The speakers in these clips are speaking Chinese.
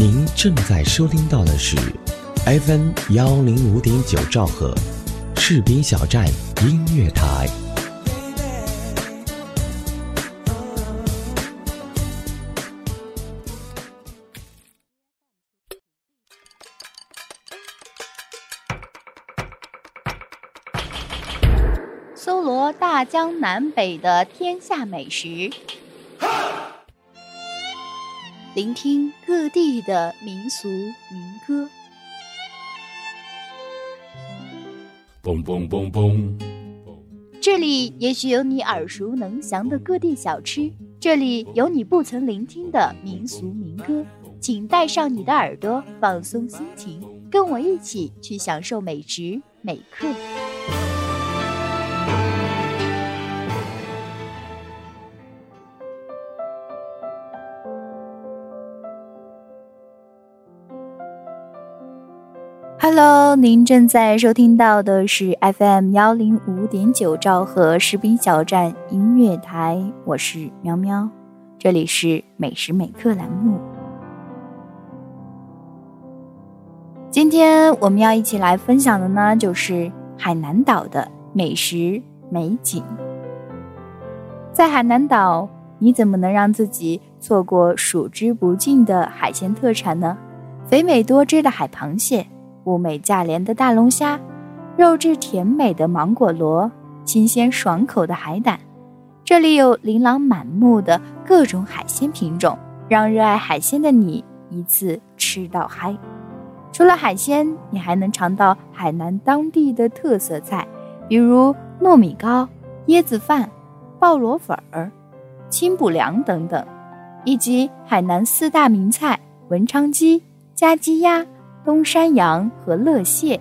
您正在收听到的是 FM 幺零五点九兆赫，士兵小站音乐台。搜罗大江南北的天下美食，聆听各地的民俗民歌。嘣嘣嘣嘣！这里也许有你耳熟能详的各地小吃，这里有你不曾聆听的民俗民歌。请带上你的耳朵，放松心情，跟我一起去享受美食美客。Hello，您正在收听到的是 FM 幺零五点九兆赫士兵小站音乐台，我是喵喵，这里是美食美客栏目。今天我们要一起来分享的呢，就是海南岛的美食美景。在海南岛，你怎么能让自己错过数之不尽的海鲜特产呢？肥美多汁的海螃蟹。物美价廉的大龙虾，肉质甜美的芒果螺，新鲜爽口的海胆，这里有琳琅满目的各种海鲜品种，让热爱海鲜的你一次吃到嗨。除了海鲜，你还能尝到海南当地的特色菜，比如糯米糕、椰子饭、鲍螺粉儿、清补凉等等，以及海南四大名菜文昌鸡、家鸡鸭。东山羊和乐蟹，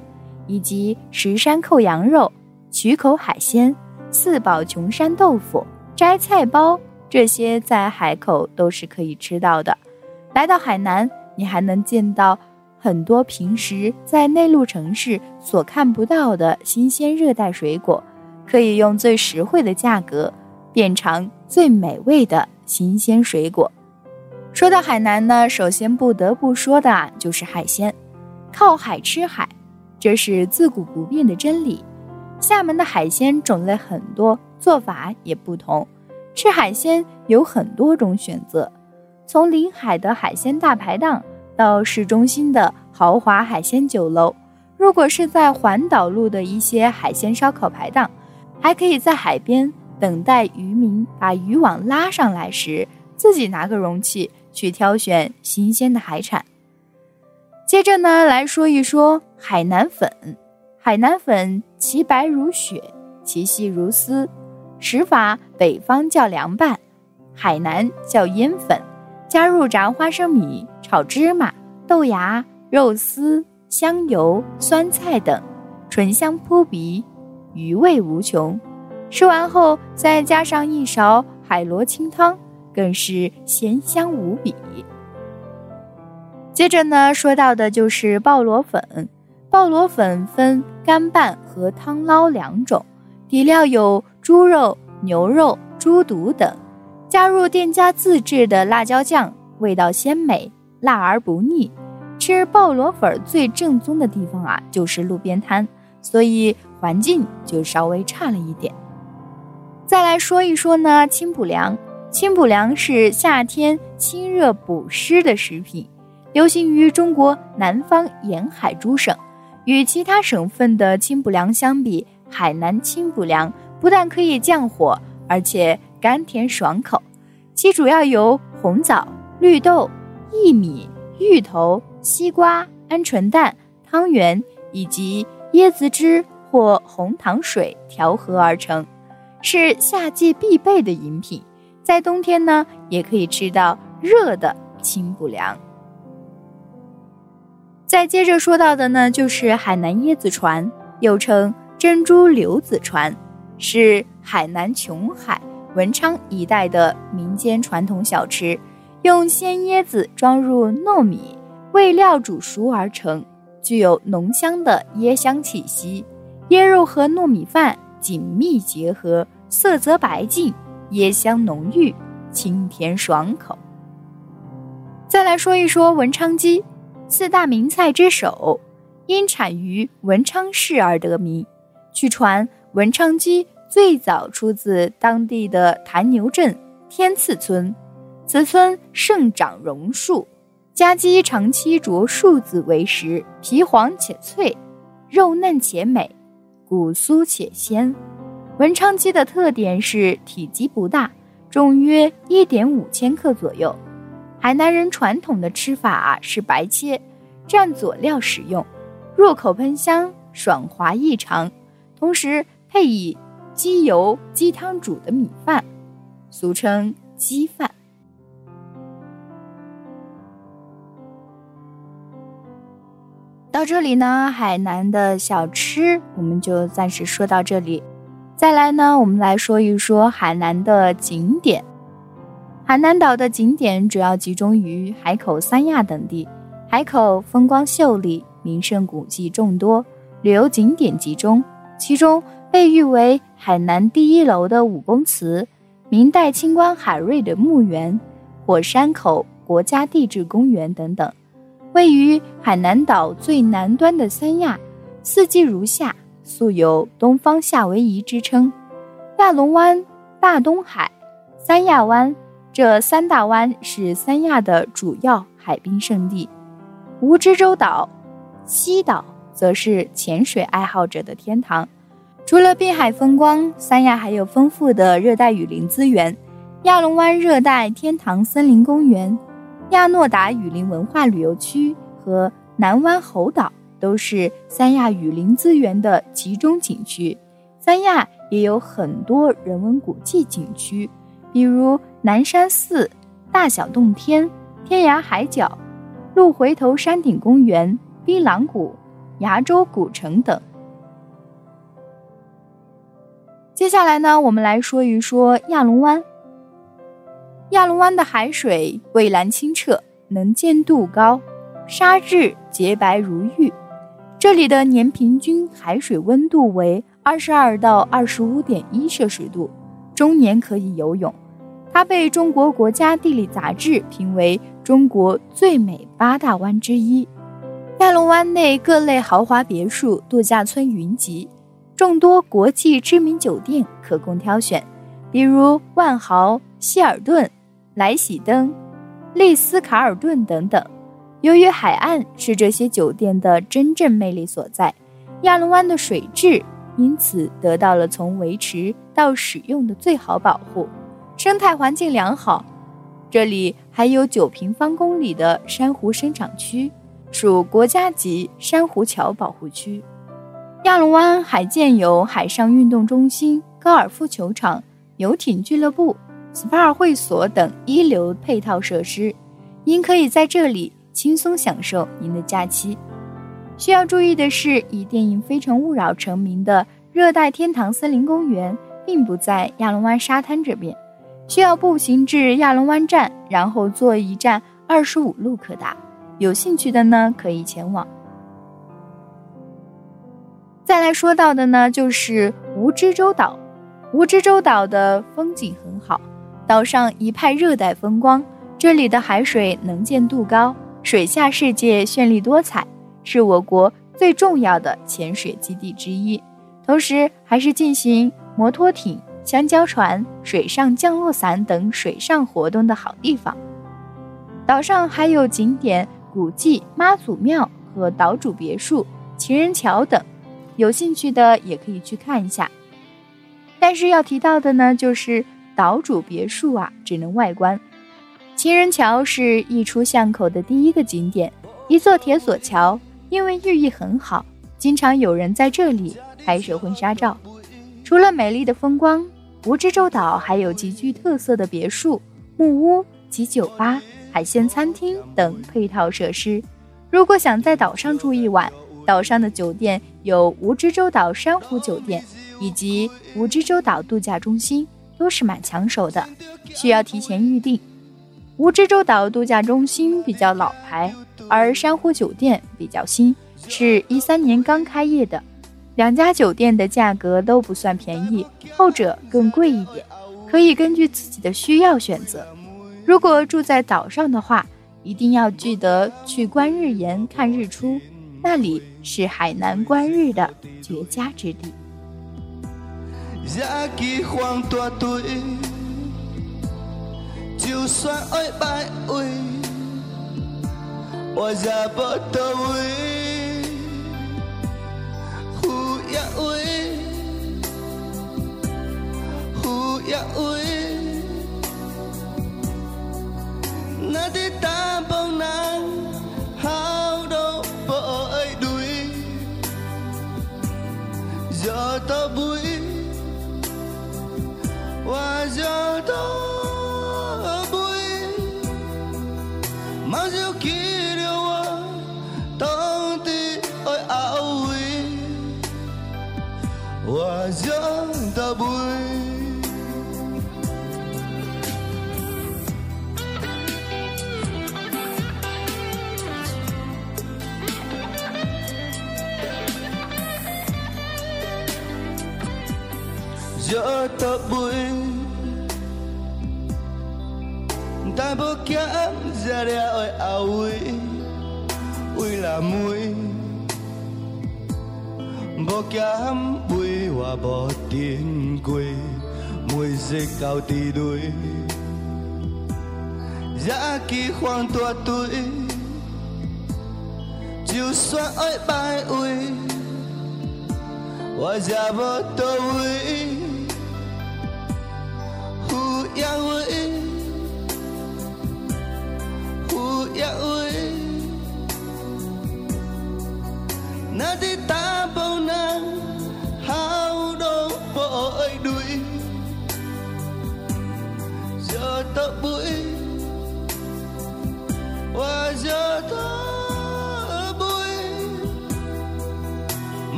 以及石山扣羊肉、曲口海鲜、四宝琼山豆腐、摘菜包，这些在海口都是可以吃到的。来到海南，你还能见到很多平时在内陆城市所看不到的新鲜热带水果，可以用最实惠的价格变成最美味的新鲜水果。说到海南呢，首先不得不说的啊，就是海鲜。靠海吃海，这是自古不变的真理。厦门的海鲜种类很多，做法也不同。吃海鲜有很多种选择，从临海的海鲜大排档到市中心的豪华海鲜酒楼。如果是在环岛路的一些海鲜烧烤排档，还可以在海边等待渔民把渔网拉上来时，自己拿个容器去挑选新鲜的海产。接着呢，来说一说海南粉。海南粉其白如雪，其细如丝。食法北方叫凉拌，海南叫腌粉。加入炸花生米、炒芝麻、豆芽、肉丝、香油、酸菜等，醇香扑鼻，余味无穷。吃完后再加上一勺海螺清汤，更是鲜香无比。接着呢，说到的就是鲍螺粉。鲍螺粉分干拌和汤捞两种，底料有猪肉、牛肉、猪肚等，加入店家自制的辣椒酱，味道鲜美，辣而不腻。吃鲍螺粉最正宗的地方啊，就是路边摊，所以环境就稍微差了一点。再来说一说呢，清补凉。清补凉是夏天清热补湿的食品。流行于中国南方沿海诸省，与其他省份的清补凉相比，海南清补凉不但可以降火，而且甘甜爽口。其主要由红枣、绿豆、薏米、芋头、西瓜、鹌鹑蛋、汤圆以及椰子汁或红糖水调和而成，是夏季必备的饮品。在冬天呢，也可以吃到热的清补凉。再接着说到的呢，就是海南椰子船，又称珍珠柳子船，是海南琼海、文昌一带的民间传统小吃，用鲜椰子装入糯米，味料煮熟而成，具有浓香的椰香气息。椰肉和糯米饭紧密结合，色泽白净，椰香浓郁，清甜爽口。再来说一说文昌鸡，四大名菜之首，因产于文昌市而得名。据传，文昌鸡最早出自当地的潭牛镇天赐村，此村盛长榕树，家鸡长期着树子为食，皮黄且脆，肉嫩且美，骨酥且鲜。文昌鸡的特点是体积不大，重约一点五千克左右。海南人传统的吃法是白切，蘸佐料食用，入口喷香，爽滑异常。同时配以鸡油鸡汤煮的米饭，俗称鸡饭。到这里呢，海南的小吃我们就暂时说到这里。再来呢，我们来说一说海南的景点。海南岛的景点主要集中于海口、三亚等地。海口风光秀丽，名胜古迹众多，旅游景点集中。其中被誉为海南第一楼的武公祠、明代清官海瑞的墓园、火山口国家地质公园等等。位于海南岛最南端的三亚，四季如夏，素有“东方夏威夷”之称。亚龙湾、大东海、三亚湾这三大湾是三亚的主要海滨胜地。蜈支洲岛、西岛。则是潜水爱好者的天堂。除了滨海风光，三亚还有丰富的热带雨林资源。亚龙湾热带天堂森林公园、亚诺达雨林文化旅游区和南湾猴岛都是三亚雨林资源的集中景区。三亚也有很多人文古迹景区，比如南山寺、大小洞天、天涯海角、鹿回头山顶公园、槟榔谷。崖州古城等。接下来呢，我们来说一说亚龙湾。亚龙湾的海水蔚蓝清澈，能见度高，沙质洁白如玉。这里的年平均海水温度为二十二到二十五点一摄氏度，终年可以游泳。它被中国国家地理杂志评为中国最美八大湾之一。亚龙湾内各类豪华别墅、度假村云集，众多国际知名酒店可供挑选，比如万豪、希尔顿、莱喜登、丽思卡尔顿等等。由于海岸是这些酒店的真正魅力所在，亚龙湾的水质因此得到了从维持到使用的最好保护，生态环境良好。这里还有九平方公里的珊瑚生长区。属国家级珊瑚礁保护区。亚龙湾还建有海上运动中心、高尔夫球场、游艇俱乐部、SPA 会所等一流配套设施，您可以在这里轻松享受您的假期。需要注意的是，以电影《非诚勿扰》成名的热带天堂森林公园并不在亚龙湾沙滩这边，需要步行至亚龙湾站，然后坐一站二十五路可达。有兴趣的呢，可以前往。再来说到的呢，就是蜈支洲岛。蜈支洲岛的风景很好，岛上一派热带风光，这里的海水能见度高，水下世界绚丽多彩，是我国最重要的潜水基地之一。同时，还是进行摩托艇、香蕉船、水上降落伞等水上活动的好地方。岛上还有景点。古迹、妈祖庙和岛主别墅、情人桥等，有兴趣的也可以去看一下。但是要提到的呢，就是岛主别墅啊，只能外观。情人桥是一出巷口的第一个景点，一座铁索桥，因为寓意很好，经常有人在这里拍摄婚纱照。除了美丽的风光，蜈支洲岛还有极具特色的别墅、木屋及酒吧。海鲜餐厅等配套设施。如果想在岛上住一晚，岛上的酒店有蜈支洲岛珊瑚酒店以及蜈支洲岛度假中心，都是蛮抢手的，需要提前预订。蜈支洲岛度假中心比较老牌，而珊瑚酒店比较新，是一三年刚开业的。两家酒店的价格都不算便宜，后者更贵一点，可以根据自己的需要选择。如果住在岛上的话，一定要记得去观日岩看日出，那里是海南观日的绝佳之地。就算爱摆位，我也不到位。有也位，有也位，那伫大帮人好都无爱对，就到尾，我就到。我想到尾，想到尾，但无减热了的后尾，为了妹。无减肥，我无停过，每日到地雷，也去犯大罪。就算爱摆位，我也无到位。有也位，有也位，那伫大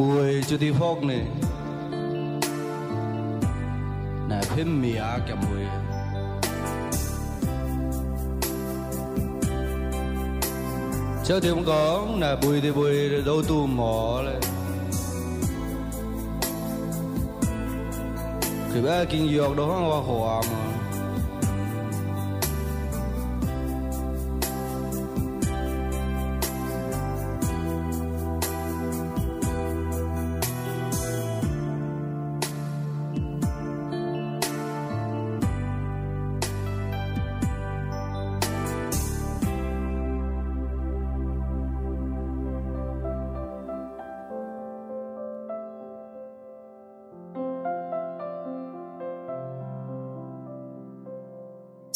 bùi cho đi phong này, nè phim mì à kìa mùi chứ thì không có nè bùi thì bùi đâu tu mỏ lên thì bé kinh dược đó hoa hòa mà.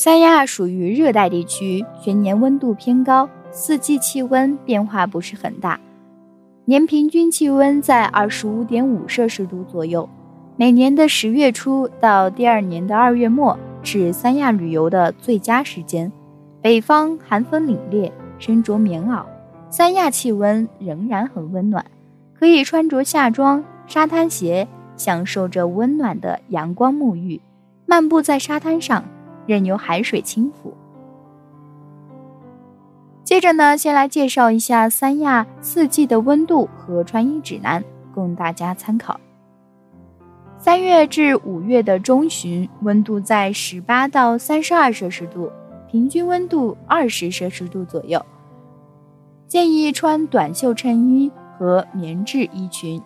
三亚属于热带地区，全年温度偏高，四季气温变化不是很大，年平均气温在二十五点五摄氏度左右。每年的十月初到第二年的二月末是三亚旅游的最佳时间。北方寒风凛冽，身着棉袄，三亚气温仍然很温暖，可以穿着夏装、沙滩鞋，享受着温暖的阳光沐浴，漫步在沙滩上。任由海水轻抚。接着呢，先来介绍一下三亚四季的温度和穿衣指南，供大家参考。三月至五月的中旬，温度在十八到三十二摄氏度，平均温度二十摄氏度左右，建议穿短袖衬衣和棉质衣裙。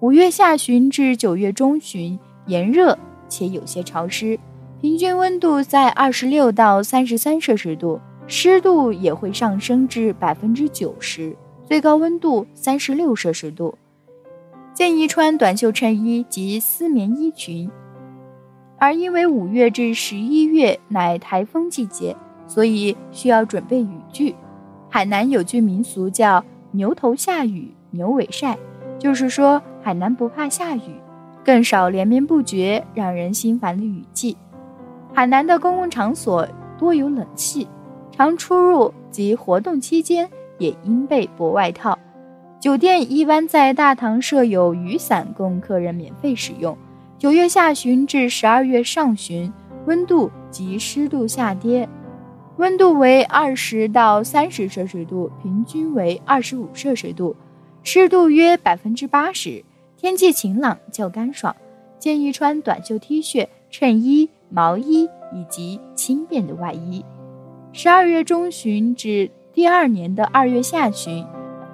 五月下旬至九月中旬，炎热且有些潮湿。平均温度在二十六到三十三摄氏度，湿度也会上升至百分之九十，最高温度三十六摄氏度。建议穿短袖衬衣及丝棉衣裙。而因为五月至十一月乃台风季节，所以需要准备雨具。海南有句民俗叫“牛头下雨，牛尾晒”，就是说海南不怕下雨，更少连绵不绝、让人心烦的雨季。海南的公共场所多有冷气，常出入及活动期间也应备薄外套。酒店一般在大堂设有雨伞供客人免费使用。九月下旬至十二月上旬，温度及湿度下跌，温度为二十到三十摄氏度，平均为二十五摄氏度，湿度约百分之八十，天气晴朗较干爽，建议穿短袖 T 恤、衬衣、毛衣以及轻便的外衣。十二月中旬至第二年的二月下旬。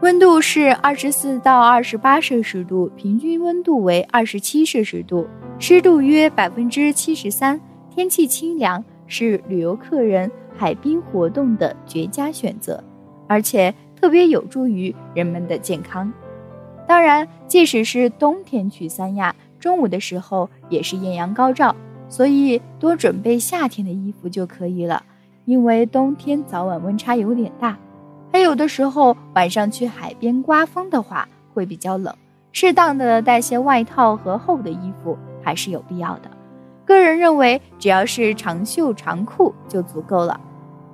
温度是二十四到二十八摄氏度，平均温度为二十七摄氏度，湿度约百分之七十三，天气清凉，是旅游客人海滨活动的绝佳选择，而且特别有助于人们的健康。当然，即使是冬天去三亚，中午的时候也是艳阳高照，所以多准备夏天的衣服就可以了，因为冬天早晚温差有点大。还有的时候晚上去海边刮风的话会比较冷，适当的带些外套和厚的衣服还是有必要的。个人认为只要是长袖长裤就足够了。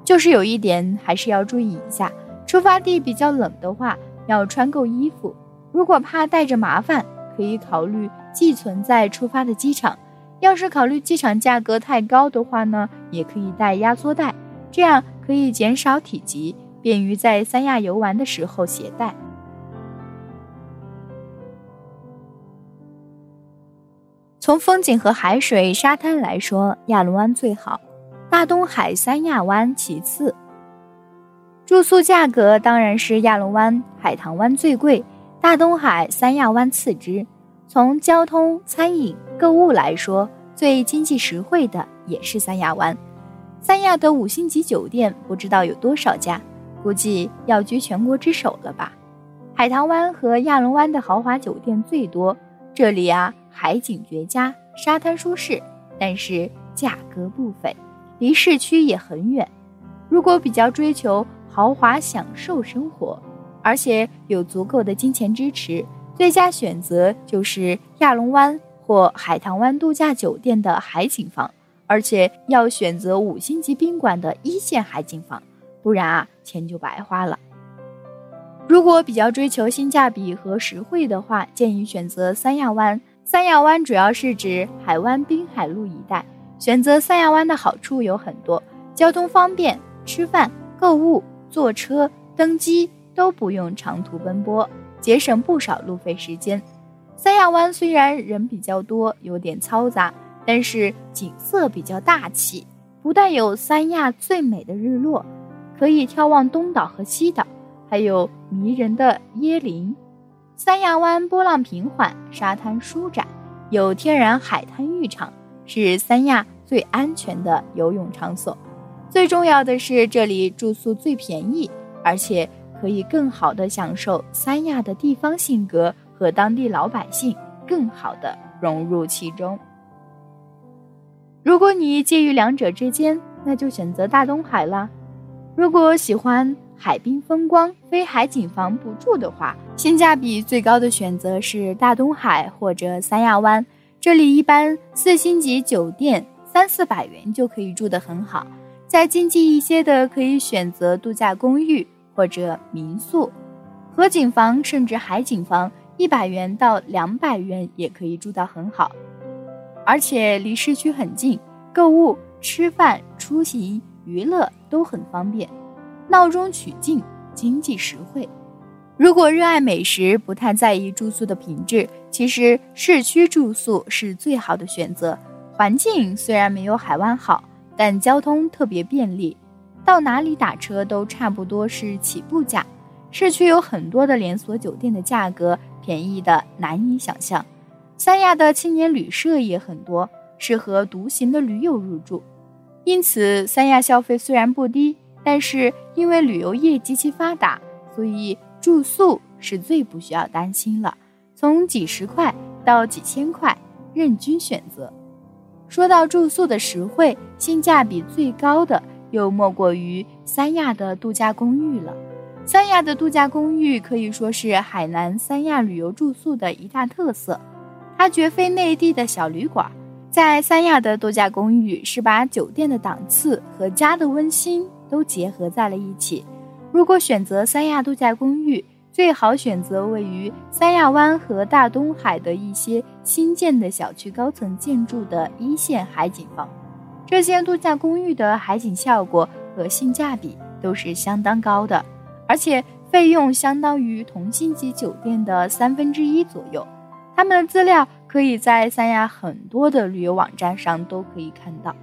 就是有一点还是要注意一下，出发地比较冷的话要穿够衣服。如果怕带着麻烦，可以考虑寄存在出发的机场。要是考虑机场价格太高的话呢，也可以带压缩袋，这样可以减少体积。便于在三亚游玩的时候携带。从风景和海水、沙滩来说，亚龙湾最好，大东海、三亚湾其次。住宿价格当然是亚龙湾、海棠湾最贵，大东海、三亚湾次之。从交通、餐饮、购物来说，最经济实惠的也是三亚湾。三亚的五星级酒店不知道有多少家。估计要居全国之首了吧？海棠湾和亚龙湾的豪华酒店最多，这里啊海景绝佳，沙滩舒适，但是价格不菲，离市区也很远。如果比较追求豪华享受生活，而且有足够的金钱支持，最佳选择就是亚龙湾或海棠湾度假酒店的海景房，而且要选择五星级宾馆的一线海景房。不然啊，钱就白花了。如果比较追求性价比和实惠的话，建议选择三亚湾。三亚湾主要是指海湾滨海路一带。选择三亚湾的好处有很多：交通方便，吃饭、购物、坐车、登机都不用长途奔波，节省不少路费时间。三亚湾虽然人比较多，有点嘈杂，但是景色比较大气，不但有三亚最美的日落。可以眺望东岛和西岛，还有迷人的椰林。三亚湾波浪平缓，沙滩舒展，有天然海滩浴场，是三亚最安全的游泳场所。最重要的是，这里住宿最便宜，而且可以更好的享受三亚的地方性格和当地老百姓，更好的融入其中。如果你介于两者之间，那就选择大东海啦。如果喜欢海滨风光、非海景房不住的话，性价比最高的选择是大东海或者三亚湾。这里一般四星级酒店三四百元就可以住得很好，再经济一些的可以选择度假公寓或者民宿。河景房甚至海景房一百元到两百元也可以住到很好，而且离市区很近，购物、吃饭、出行。娱乐都很方便，闹中取静，经济实惠。如果热爱美食，不太在意住宿的品质，其实市区住宿是最好的选择。环境虽然没有海湾好，但交通特别便利，到哪里打车都差不多是起步价。市区有很多的连锁酒店的价格便宜的难以想象。三亚的青年旅社也很多，适合独行的驴友入住。因此，三亚消费虽然不低，但是因为旅游业极其发达，所以住宿是最不需要担心了。从几十块到几千块，任君选择。说到住宿的实惠，性价比最高的又莫过于三亚的度假公寓了。三亚的度假公寓可以说是海南三亚旅游住宿的一大特色，它绝非内地的小旅馆。在三亚的度假公寓是把酒店的档次和家的温馨都结合在了一起。如果选择三亚度假公寓，最好选择位于三亚湾和大东海的一些新建的小区高层建筑的一线海景房。这些度假公寓的海景效果和性价比都是相当高的，而且费用相当于同星级酒店的三分之一左右。他们的资料。可以在三亚很多的旅游网站上都可以看到。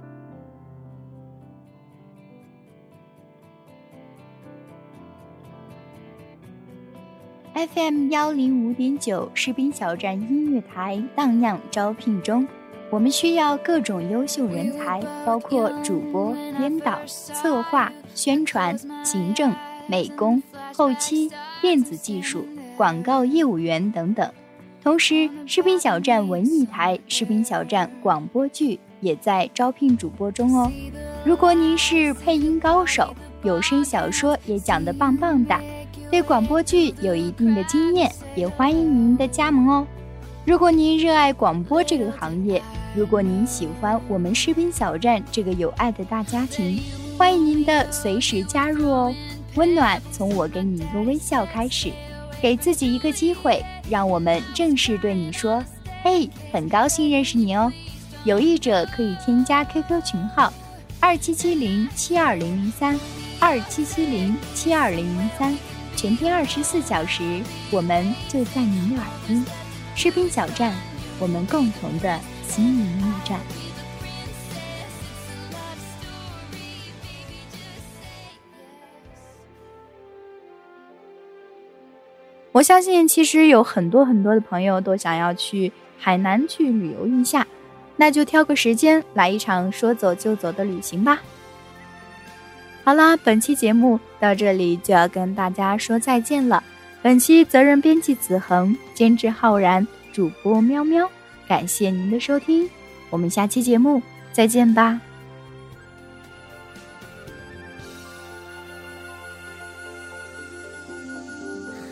FM 幺零五点九士兵小站音乐台荡漾招聘中，我们需要各种优秀人才，包括主播、编导、策划、宣传、行政、美工、后期、电子技术、广告业务员等等。同时，视频小站文艺台、视频小站广播剧也在招聘主播中哦。如果您是配音高手，有声小说也讲得棒棒的，对广播剧有一定的经验，也欢迎您的加盟哦。如果您热爱广播这个行业，如果您喜欢我们士兵小站这个有爱的大家庭，欢迎您的随时加入哦。温暖从我给你一个微笑开始。给自己一个机会，让我们正式对你说：“嘿，很高兴认识你哦。”有意者可以添加 QQ 群号：二七七零七二零零三，二七七零七二零零三，全天二十四小时，我们就在您的耳边。士兵小站，我们共同的心灵驿站。我相信，其实有很多很多的朋友都想要去海南去旅游一下，那就挑个时间来一场说走就走的旅行吧。好啦，本期节目到这里就要跟大家说再见了。本期责任编辑子恒，监制浩然，主播喵喵，感谢您的收听，我们下期节目再见吧。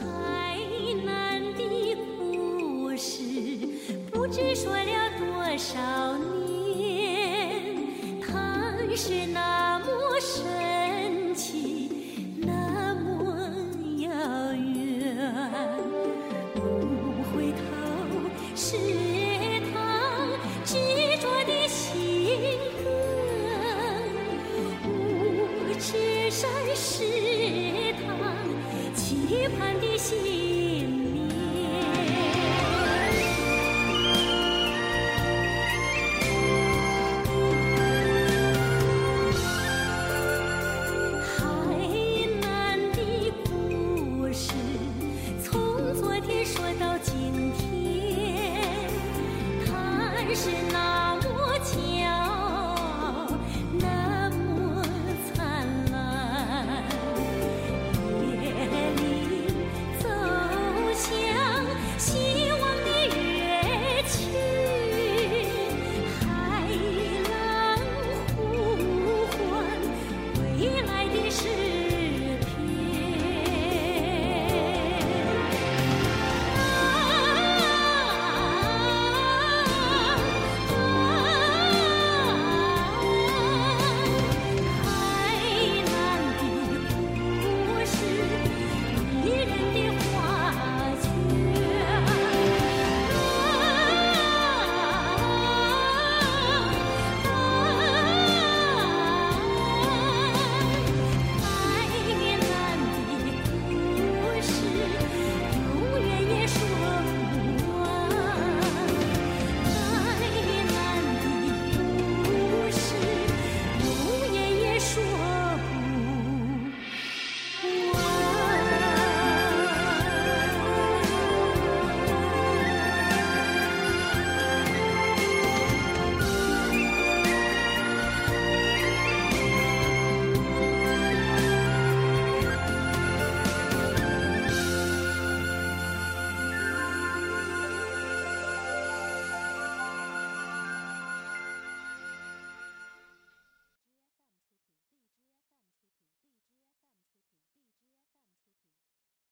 海南的故事不知说了多少年，潭是那么深。食堂执着的信鸽，五指山石堂期盼。